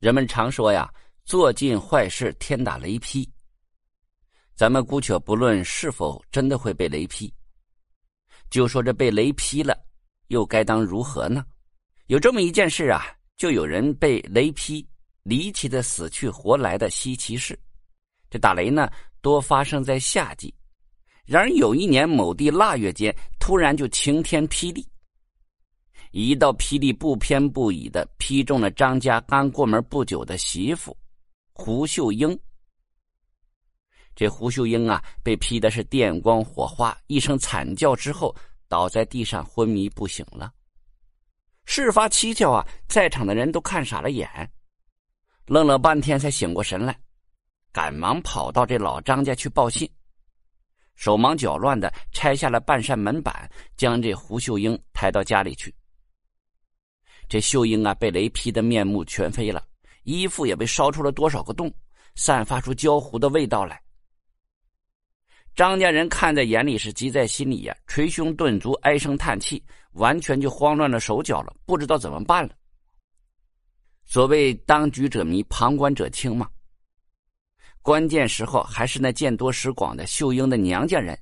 人们常说呀，做尽坏事，天打雷劈。咱们姑且不论是否真的会被雷劈，就说这被雷劈了，又该当如何呢？有这么一件事啊，就有人被雷劈，离奇的死去活来的稀奇事。这打雷呢，多发生在夏季。然而有一年某地腊月间，突然就晴天霹雳。一道霹雳不偏不倚的劈中了张家刚过门不久的媳妇胡秀英。这胡秀英啊，被劈的是电光火花，一声惨叫之后，倒在地上昏迷不醒了。事发蹊跷啊，在场的人都看傻了眼，愣了半天才醒过神来，赶忙跑到这老张家去报信，手忙脚乱的拆下了半扇门板，将这胡秀英抬到家里去。这秀英啊，被雷劈的面目全非了，衣服也被烧出了多少个洞，散发出焦糊的味道来。张家人看在眼里，是急在心里呀，捶胸顿足，唉声叹气，完全就慌乱了手脚了，不知道怎么办了。所谓当局者迷，旁观者清嘛。关键时候，还是那见多识广的秀英的娘家人，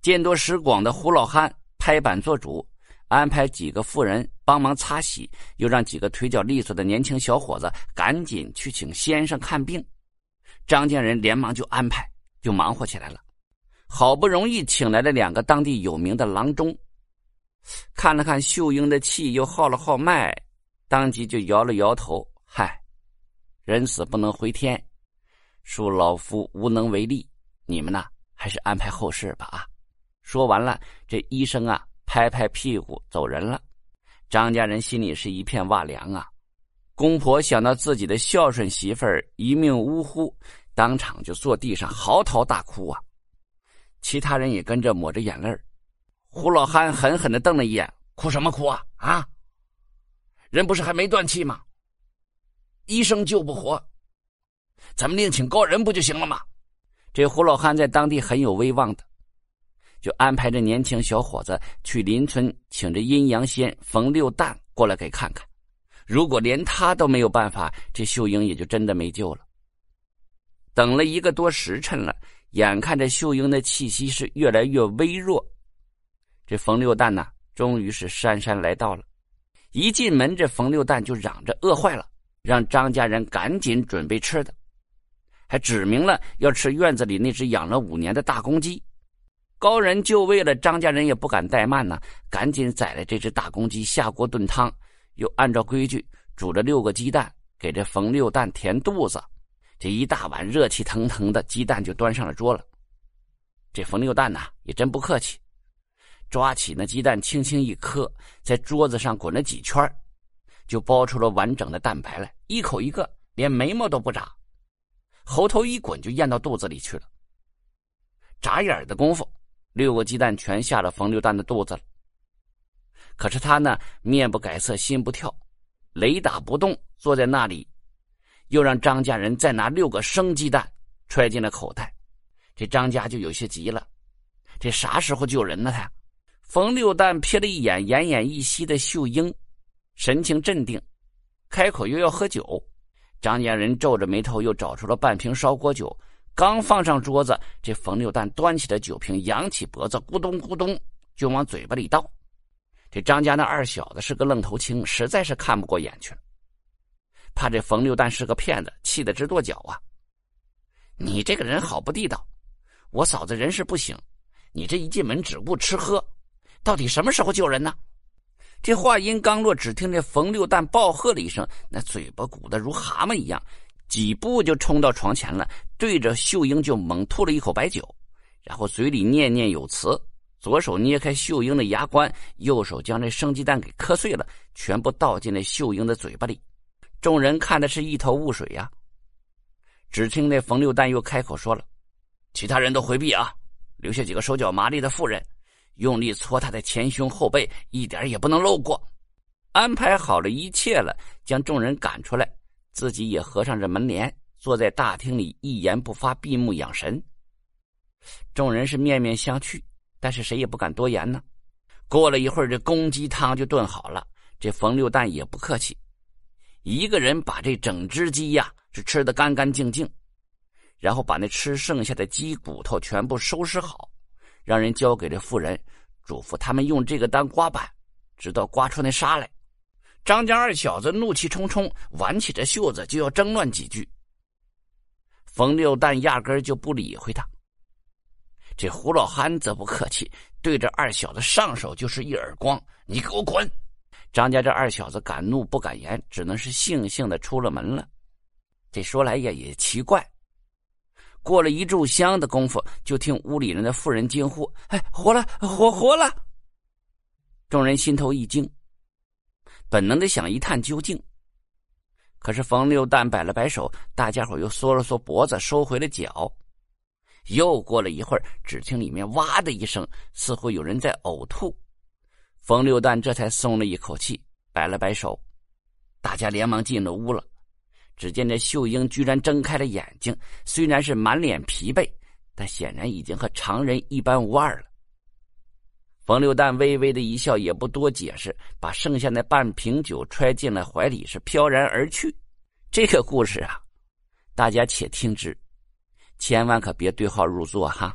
见多识广的胡老汉拍板做主。安排几个妇人帮忙擦洗，又让几个腿脚利索的年轻小伙子赶紧去请先生看病。张家人连忙就安排，就忙活起来了。好不容易请来了两个当地有名的郎中，看了看秀英的气，又号了号脉，当即就摇了摇头：“嗨，人死不能回天，恕老夫无能为力。你们呢，还是安排后事吧。”啊，说完了，这医生啊。拍拍屁股走人了，张家人心里是一片哇凉啊！公婆想到自己的孝顺媳妇儿一命呜呼，当场就坐地上嚎啕大哭啊！其他人也跟着抹着眼泪胡老汉狠狠的瞪了一眼：“哭什么哭啊？啊！人不是还没断气吗？医生救不活，咱们另请高人不就行了吗？”这胡老汉在当地很有威望的。就安排着年轻小伙子去邻村请着阴阳仙冯六蛋过来给看看。如果连他都没有办法，这秀英也就真的没救了。等了一个多时辰了，眼看着秀英的气息是越来越微弱，这冯六蛋呢，终于是姗姗来到了。一进门，这冯六蛋就嚷着饿坏了，让张家人赶紧准备吃的，还指明了要吃院子里那只养了五年的大公鸡。高人就位了，张家人也不敢怠慢呢，赶紧宰了这只大公鸡，下锅炖汤，又按照规矩煮了六个鸡蛋，给这冯六蛋填肚子。这一大碗热气腾腾的鸡蛋就端上了桌了。这冯六蛋呐，也真不客气，抓起那鸡蛋轻轻一磕，在桌子上滚了几圈，就剥出了完整的蛋白来，一口一个，连眉毛都不眨，喉头一滚就咽到肚子里去了。眨眼的功夫。六个鸡蛋全下了冯六蛋的肚子了，可是他呢，面不改色，心不跳，雷打不动，坐在那里，又让张家人再拿六个生鸡蛋揣进了口袋。这张家就有些急了，这啥时候救人呢？他冯六蛋瞥了一眼奄奄一息的秀英，神情镇定，开口又要喝酒。张家人皱着眉头，又找出了半瓶烧锅酒。刚放上桌子，这冯六蛋端起了酒瓶，扬起脖子，咕咚咕咚就往嘴巴里倒。这张家那二小子是个愣头青，实在是看不过眼去了，怕这冯六蛋是个骗子，气得直跺脚啊！你这个人好不地道！我嫂子人事不行，你这一进门只顾吃喝，到底什么时候救人呢？这话音刚落，只听这冯六蛋暴喝了一声，那嘴巴鼓得如蛤蟆一样。几步就冲到床前了，对着秀英就猛吐了一口白酒，然后嘴里念念有词，左手捏开秀英的牙关，右手将这生鸡蛋给磕碎了，全部倒进了秀英的嘴巴里。众人看的是一头雾水呀。只听那冯六蛋又开口说了：“其他人都回避啊，留下几个手脚麻利的妇人，用力搓他的前胸后背，一点也不能漏过。”安排好了一切了，将众人赶出来。自己也合上这门帘，坐在大厅里一言不发，闭目养神。众人是面面相觑，但是谁也不敢多言呢。过了一会儿，这公鸡汤就炖好了。这冯六蛋也不客气，一个人把这整只鸡呀是吃的干干净净，然后把那吃剩下的鸡骨头全部收拾好，让人交给这妇人，嘱咐他们用这个当刮板，直到刮出那沙来。张家二小子怒气冲冲，挽起这袖子就要争乱几句。冯六蛋压根就不理会他。这胡老憨则不客气，对着二小子上手就是一耳光：“你给我滚！”张家这二小子敢怒不敢言，只能是悻悻的出了门了。这说来也也奇怪，过了一炷香的功夫，就听屋里人的妇人惊呼：“哎，活了，活活了！”众人心头一惊，本能的想一探究竟。可是冯六蛋摆了摆手，大家伙又缩了缩脖子，收回了脚。又过了一会儿，只听里面“哇”的一声，似乎有人在呕吐。冯六蛋这才松了一口气，摆了摆手，大家连忙进了屋了。只见这秀英居然睁开了眼睛，虽然是满脸疲惫，但显然已经和常人一般无二了。冯六蛋微微的一笑，也不多解释，把剩下那半瓶酒揣进了怀里，是飘然而去。这个故事啊，大家且听之。千万可别对号入座哈。